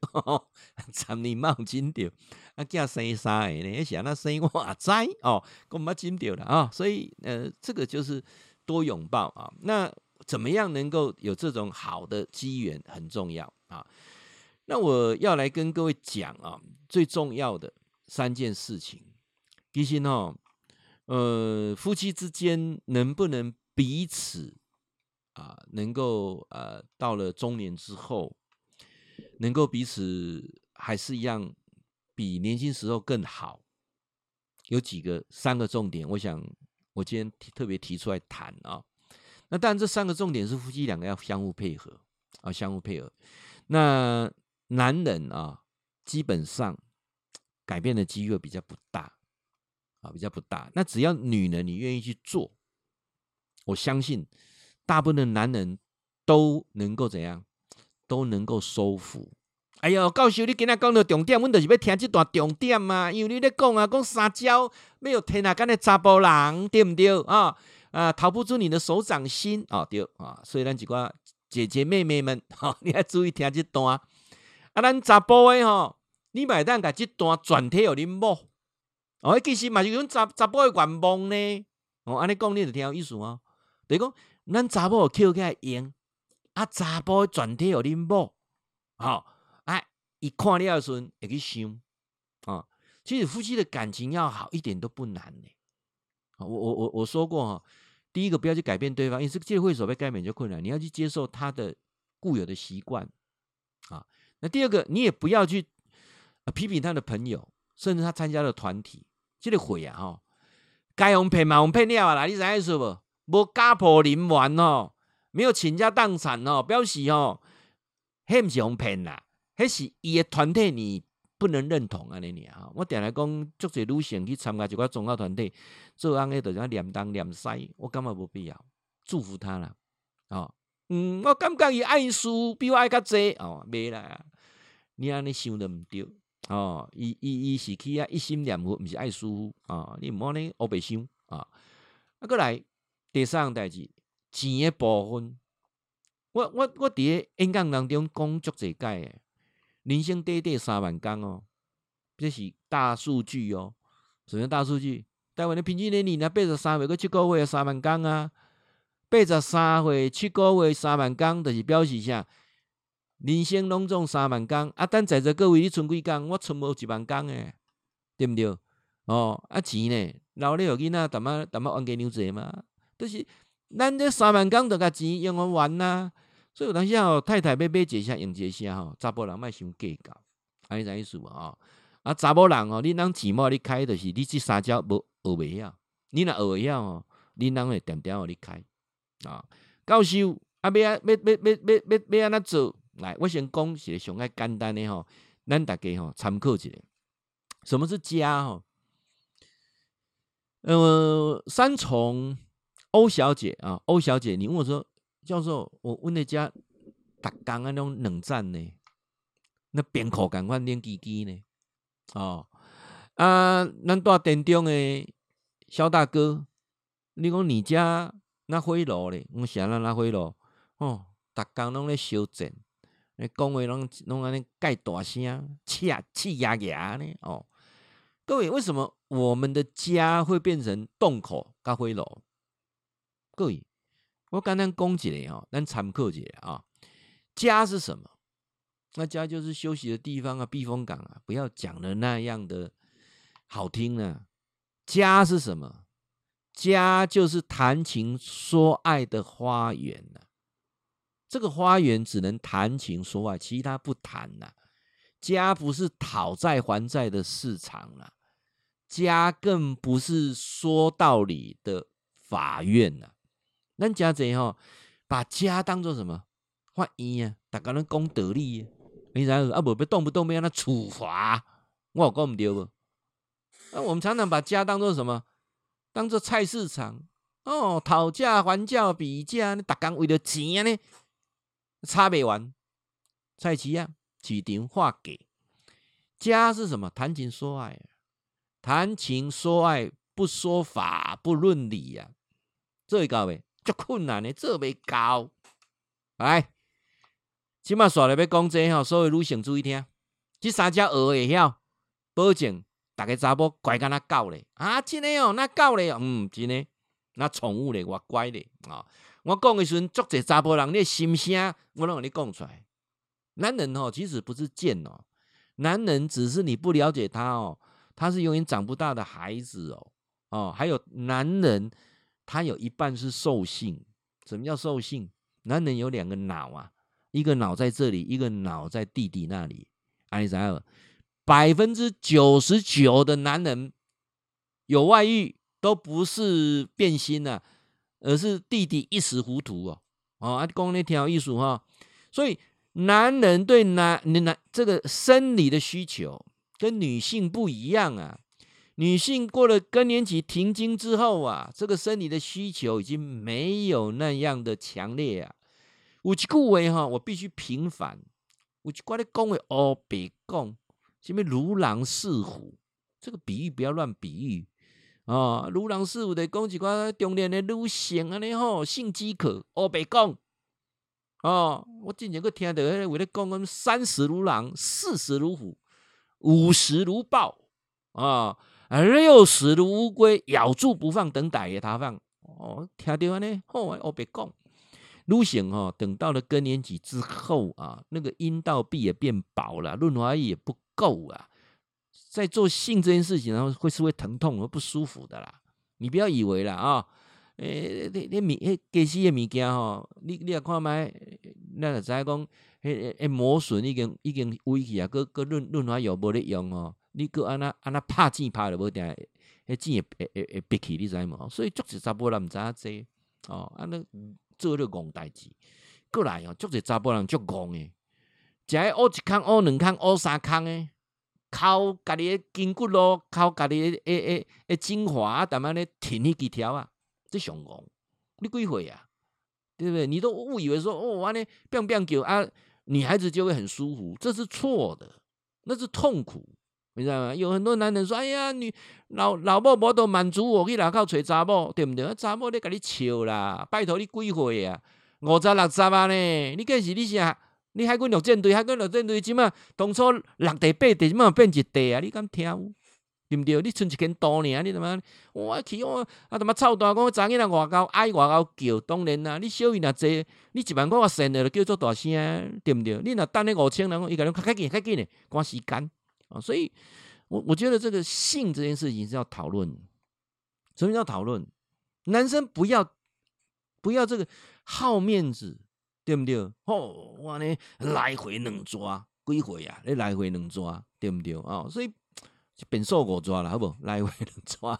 十年毋用亲着，啊，囝生三个呢，是安那生我也知哦，搁毋捌亲着啦啊，所以呃，这个就是多拥抱啊。那怎么样能够有这种好的机缘很重要啊。那我要来跟各位讲啊，最重要的三件事情，其实哦，呃，夫妻之间能不能彼此啊，能够呃，到了中年之后，能够彼此还是一样比年轻时候更好，有几个三个重点，我想我今天特别提出来谈啊。那当然，这三个重点是夫妻两个要相互配合啊，相互配合。那男人啊，基本上改变的机会比较不大啊，比较不大。那只要女人你愿意去做，我相信大部分的男人都能够怎样，都能够收服。哎呦，教授，你今仔讲到重点，阮就是要听这段重点嘛。因为你咧讲啊，讲撒娇没有天下间的查甫人，对不对啊？啊，逃不出你的手掌心啊，对啊。所以咱几个姐姐妹妹们，哈，你要注意听这段。啊，咱查甫诶吼，你买当甲即段转贴予恁某，哦，其实嘛是阮查查甫诶愿望呢。哦，安尼讲你就听有意思哦。等于讲，咱查某抾起来用，啊，查甫转贴予恁某，吼，啊，伊看了时阵会去想，啊，其实夫妻的感情要好一点都不难呢。我我我我说过哈，第一个不要去改变对方，因为这个会所被改变就困难，你要去接受他的固有的习惯，啊。那第二个，你也不要去批评他的朋友，甚至他参加的团体，这个会啊吼，该用骗嘛用骗了啦，你知意思无？无家破人亡哦，没有倾家荡产哦，表示哦，迄毋是互骗啦，迄是伊诶团体你不能认同安尼尔。我定来讲，足侪女性去参加一个宗教团体，做安尼着像念东念西，我感觉无必要，祝福他啦，哦。嗯，我感觉伊爱书比我爱较济哦，袂啦，你安尼想得毋对哦，伊伊伊是去啊一心念佛，毋是爱书哦，你毋好呢，乌白想啊。啊，过来第三样代志，钱的部分，我我我伫个演讲当中讲足侪解诶，人生短短三万工哦，这是大数据哦。什么大数据？台湾的平均年龄呢？八十三岁个七个月三万工啊，八十三岁七个月三万工，就是表示啥？人生拢总三万工啊！等在座各位，你存几工？我存无一万工诶，对毋对？哦，啊钱呢？老了有囡仔，淡仔淡仔冤家娘济嘛？就是咱这三万工，着甲钱用完完呐。所以有当时吼，太太要买一下用一下吼，查甫人莫想计较，安尼啥意思啊？啊，查某人哦，你当钱莫你开，就是你即三招无学袂晓。你若学会晓哦，你当会点点互你开啊。教授啊，要啊，要要要要要要安怎做？来，我先讲一个上个简单的吼，咱大家吼参考一下。什么是家吼？呃，三重欧小姐啊，欧小姐，你问我说，教授，我问你家，逐工啊拢冷战呢？那边口赶快练机机呢？哦，啊，咱住店中的肖大哥，你讲你家那灰炉咧？我想咱那灰炉哦，逐工拢咧烧钱。你讲话拢拢安尼盖大声，气啊气压压呢？哦，各位，为什么我们的家会变成洞口甲火炉？各位，我刚刚讲一下哦，咱参考一下啊。家是什么？那家就是休息的地方啊，避风港啊。不要讲的那样的好听呢、啊。家是什么？家就是谈情说爱的花园呢、啊。这个花园只能谈情说爱，其他不谈呐。家不是讨债还债的市场了，家更不是说道理的法院呐。咱家贼吼，把家当做什么？法院啊，大家拢讲道理，你知啊？不，别动不动被让他处罚，我有讲唔对不？那我们常常把家当做什么？当做菜市场哦，讨价还价比价，你大家为了钱呢？差别完，菜市啊，市场化给家是什么？谈情说爱，谈情说爱不说法不论理呀、啊，做会到未？足困难的，做未到。来，今麦刷了要讲这吼，所有女性注意听，这三只学会晓，保证大家查某乖干那狗咧啊！真的哦，那狗咧，嗯，真的，那宠物咧，我乖咧啊。我讲的时阵，足侪查甫人，你心声，我拢让你讲出来。男人哦，其实不是贱哦，男人只是你不了解他哦，他是永远长不大的孩子哦。哦，还有男人，他有一半是兽性。什么叫兽性？男人有两个脑啊，一个脑在这里，一个脑在弟弟那里。哎，然后百分之九十九的男人有外遇，都不是变心了、啊。而是弟弟一时糊涂哦，哦，啊，讲那条艺术哈，所以男人对男男这个生理的需求跟女性不一样啊。女性过了更年期停经之后啊，这个生理的需求已经没有那样的强烈啊。有一句话哈，我必须平反。有一句话咧讲话哦，别讲什么如狼似虎，这个比喻不要乱比喻。哦，如狼似虎的讲一寡中年的女性安尼吼，性饥渴，哦，别讲。哦，我之前阁听到迄个话咧讲，讲三十如狼，四十如虎，五十如豹，啊，啊六十如乌龟，咬住不放，等待也他放。哦，听到安尼，好，我，别讲。女性吼，等到了更年期之后啊，那个阴道壁也变薄了，润滑液也不够啊。在做性这件事情，然后会是会疼痛和不舒服的啦。你不要以为啦啊，诶、欸，你你米诶，给些物件吼，你你也看麦，那个在讲，诶诶，磨损已经已经危去啊，搁搁润润滑油无咧用哦，你搁安那安那拍钱拍了无定，迄钱会会会会憋气，你知无？所以足侪查甫人毋知影这哦，安尼做了戆代志，过来哦，足侪查甫人足戆诶，食迄乌一空乌两空乌三空诶。靠家己诶筋骨咯，靠家己的诶诶诶精华，淡仔咧挺迄几条啊，这上戆，你几岁啊？对不对？你都误以为说哦，安尼变变叫啊，女孩子就会很舒服，这是错的，那是痛苦。你知道吗？有很多男人说：“哎呀，你老老婆无都满足我，去外口找查某，对不对？查某咧跟你笑啦，拜托你几岁啊？五十六十啊呢？你计是你啥？你海军陆战队，海军陆战队，即马当初六地八地，即马变一地啊？你敢听？对不对？你剩一间岛呢？你他妈我去我啊他妈臭大讲查囡仔外高爱外高叫，当然啦。你小伊若济，你一万块我省了，叫做大声，对不对？你若等你五千人，伊甲你较较紧较紧呢，赶时间啊！所以我我觉得这个性这件事情是要讨论。什么叫讨论？男生不要不要这个好面子，对不对？哦，我呢来回能抓几回啊？你来回能抓，对不对？啊，所以。本受我抓了，好不？来回能抓，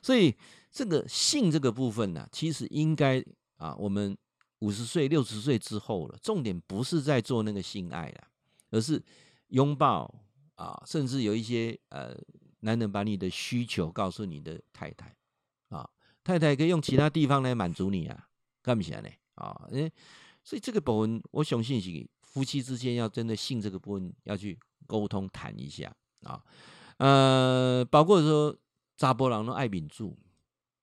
所以这个性这个部分呢、其实应该啊，我们五十岁、六十岁之后了，重点不是在做那个性爱了，而是拥抱啊，甚至有一些呃，男人把你的需求告诉你的太太啊，太太可以用其他地方来满足你啊，干不起来呢？啊，所以这个部分，我相信是夫妻之间要真的性这个部分要去沟通谈一下啊。呃，包括说查甫人拢爱民主，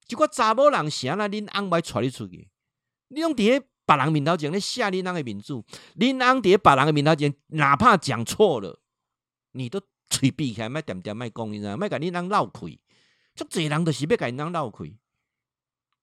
结果查某人啥啦？恁翁歹带你出去，你用伫个别人面头前咧下恁翁的面子，恁翁伫别人的面头前，哪怕讲错了，你都嘴闭起来，莫点点莫讲，你知影？莫甲恁翁闹亏，足侪人就是要甲恁翁闹亏，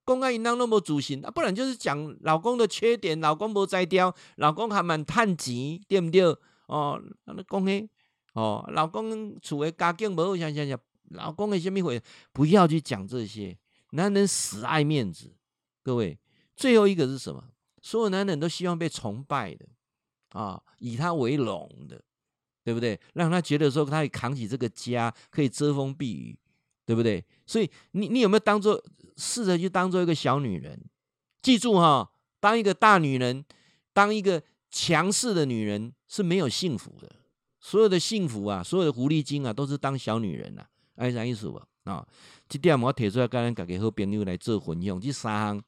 讲啊因翁拢无自信，啊，不然就是讲老公的缺点，老公无才调，老公还蛮趁钱，对不对？哦，安尼讲诶。哦，老公厝诶家境无好，想想想，老公的什么会？不要去讲这些。男人死爱面子，各位，最后一个是什么？所有男人都希望被崇拜的啊，以他为荣的，对不对？让他觉得说他可以扛起这个家，可以遮风避雨，对不对？所以你你有没有当做试着去当做一个小女人？记住哈，当一个大女人，当一个强势的女人是没有幸福的。所有的幸福啊，所有的狐狸精啊，都是当小女人、啊，爱啥意思不？啊，这点我提出来，跟咱家己好朋友来做分享。这三项，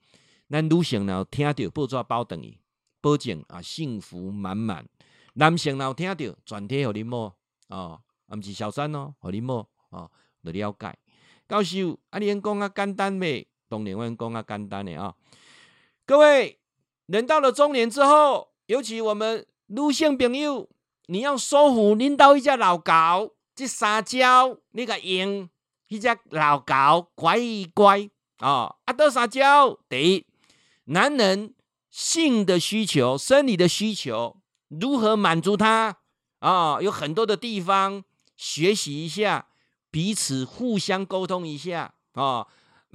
咱女性然后听到报纸包等于保证啊，幸福满满。男性然后听到全体互你摸啊，啊，不是小三哦，互你摸啊，来了解。教授，啊，你讲啊简单未，当然我讲啊简单的啊。各位，人到了中年之后，尤其我们女性朋友。你要说服领导一只老狗，这三招你个用，一只老狗乖一乖哦！啊，多三招，第一，男人性的需求、生理的需求如何满足他啊？有很多的地方学习一下，彼此互相沟通一下啊！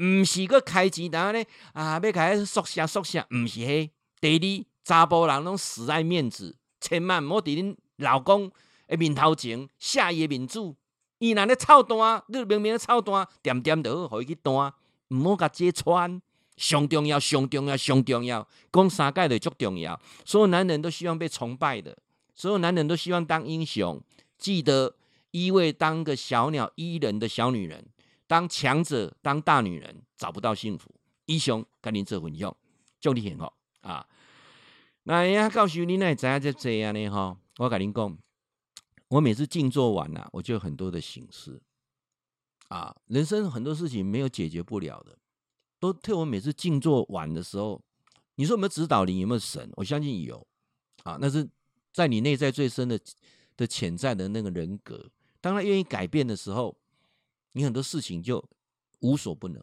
唔是个开钱，然后呢啊，要开缩下缩下，唔是嘿。第二，查甫人拢死爱面子，千万唔好伫恁。老公诶，面头前下伊面子，伊若咧操蛋，你明明咧操蛋，点点就好，互伊去弹，毋好甲揭穿。上重要，上重要，上重要，讲三界的足重要。所有男人都希望被崇拜的，所有男人都希望当英雄。记得一味当个小鸟依人的小女人，当强者，当大女人，找不到幸福。英雄跟您做分享，祝你幸福啊！那人家，告诉你呢，知影这这样呢？哈。我跟您讲，我每次静坐完了，我就有很多的省思啊，人生很多事情没有解决不了的，都特我每次静坐完的时候，你说有没有指导灵，有没有神？我相信有啊，那是在你内在最深的的潜在的那个人格，当他愿意改变的时候，你很多事情就无所不能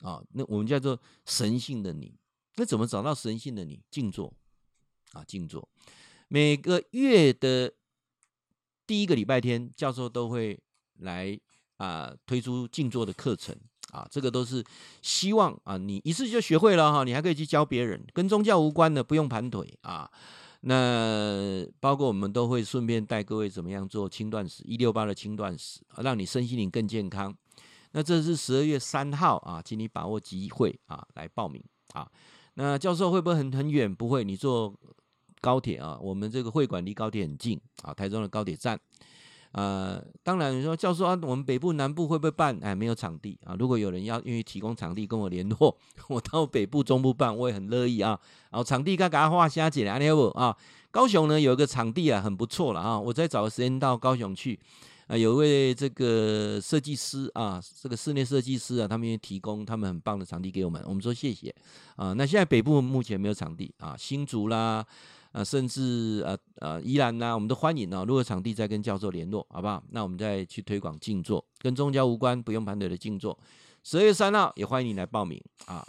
啊。那我们叫做神性的你，那怎么找到神性的你？静坐啊，静坐。每个月的第一个礼拜天，教授都会来啊、推出静坐的课程啊，这个都是希望啊你一次就学会了哈，你还可以去教别人，跟宗教无关的不用盘腿啊。那包括我们都会顺便带各位怎么样做轻断食，一六八的轻断食，让你身心灵更健康。那这是十二月三号啊，请你把握机会啊来报名啊。那教授会不会很很远？不会，你坐。高铁啊，我们这个会馆离高铁很近啊，台中的高铁站。呃，当然你说教授啊，我们北部南部会不会办？哎，没有场地啊。如果有人要愿意提供场地，跟我联络，我到北部中部办，我也很乐意啊。然后场地该给他画下来，你好不啊？高雄呢有一个场地啊，很不错了啊。我再找个时间到高雄去。啊，有位这个设计师啊，这个室内设计师啊，他们也提供他们很棒的场地给我们，我们说谢谢啊。那现在北部目前没有场地啊，新竹啦，啊，甚至呃呃宜兰呐，我们都欢迎啊。如果场地再跟教授联络，好不好？那我们再去推广静坐，跟宗教无关，不用盘腿的静坐。十二月三号也欢迎你来报名啊。